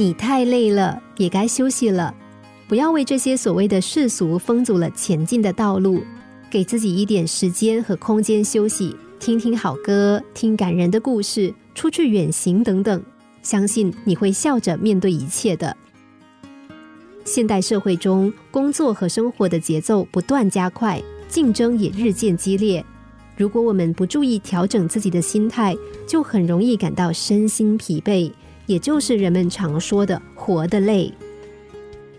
你太累了，也该休息了。不要为这些所谓的世俗封阻了前进的道路，给自己一点时间和空间休息，听听好歌，听感人的故事，出去远行等等。相信你会笑着面对一切的。现代社会中，工作和生活的节奏不断加快，竞争也日渐激烈。如果我们不注意调整自己的心态，就很容易感到身心疲惫，也就是人们常说的“活得累”。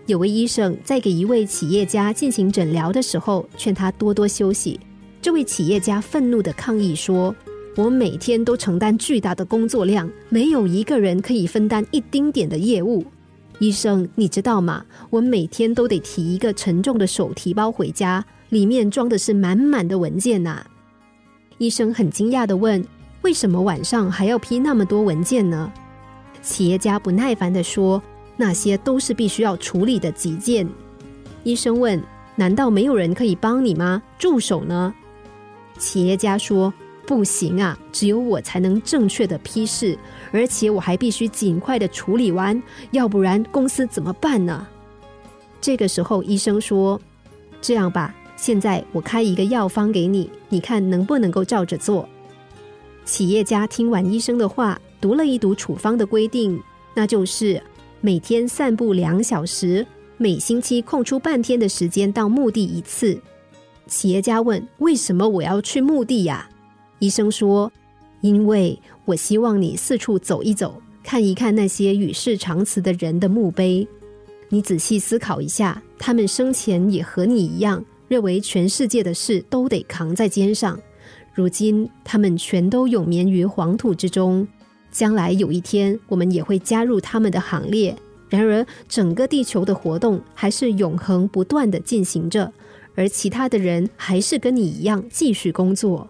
有位医生在给一位企业家进行诊疗的时候，劝他多多休息。这位企业家愤怒的抗议说：“我每天都承担巨大的工作量，没有一个人可以分担一丁点的业务。”医生，你知道吗？我每天都得提一个沉重的手提包回家，里面装的是满满的文件呐。医生很惊讶的问：“为什么晚上还要批那么多文件呢？”企业家不耐烦的说。那些都是必须要处理的急件。医生问：“难道没有人可以帮你吗？助手呢？”企业家说：“不行啊，只有我才能正确的批示，而且我还必须尽快的处理完，要不然公司怎么办呢？”这个时候，医生说：“这样吧，现在我开一个药方给你，你看能不能够照着做？”企业家听完医生的话，读了一读处方的规定，那就是。每天散步两小时，每星期空出半天的时间到墓地一次。企业家问：“为什么我要去墓地呀？”医生说：“因为我希望你四处走一走，看一看那些与世长辞的人的墓碑。你仔细思考一下，他们生前也和你一样，认为全世界的事都得扛在肩上。如今，他们全都永眠于黄土之中。”将来有一天，我们也会加入他们的行列。然而，整个地球的活动还是永恒不断的进行着，而其他的人还是跟你一样继续工作。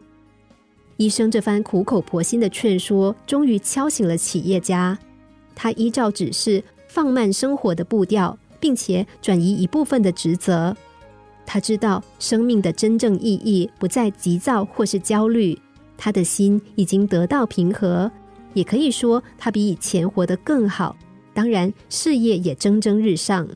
医生这番苦口婆心的劝说，终于敲醒了企业家。他依照指示，放慢生活的步调，并且转移一部分的职责。他知道，生命的真正意义不再急躁或是焦虑。他的心已经得到平和。也可以说，他比以前活得更好，当然事业也蒸蒸日上。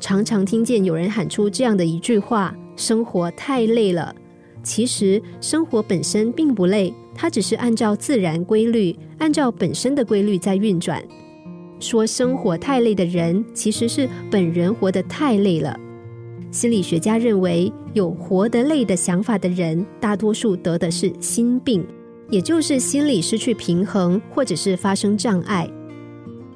常常听见有人喊出这样的一句话：“生活太累了。”其实生活本身并不累，它只是按照自然规律，按照本身的规律在运转。说生活太累的人，其实是本人活得太累了。心理学家认为，有活得累的想法的人，大多数得的是心病，也就是心理失去平衡，或者是发生障碍。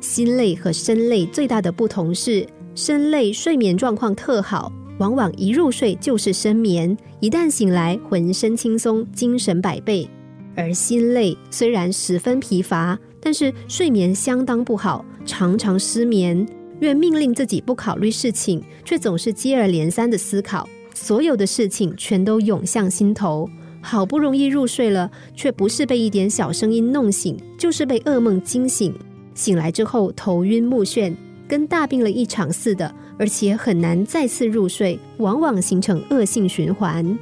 心累和身累最大的不同是，身累睡眠状况特好，往往一入睡就是深眠，一旦醒来浑身轻松，精神百倍；而心累虽然十分疲乏，但是睡眠相当不好，常常失眠。愿命令自己不考虑事情，却总是接二连三的思考，所有的事情全都涌向心头。好不容易入睡了，却不是被一点小声音弄醒，就是被噩梦惊醒。醒来之后头晕目眩，跟大病了一场似的，而且很难再次入睡，往往形成恶性循环。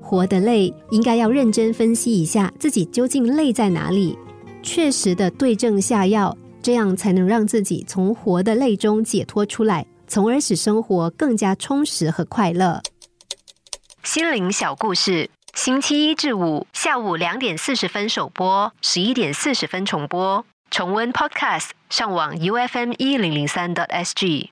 活得累，应该要认真分析一下自己究竟累在哪里，确实的对症下药。这样才能让自己从活的累中解脱出来，从而使生活更加充实和快乐。心灵小故事，星期一至五下午两点四十分首播，十一点四十分重播。重温 Podcast，上网 U F M 一零零三 t S G。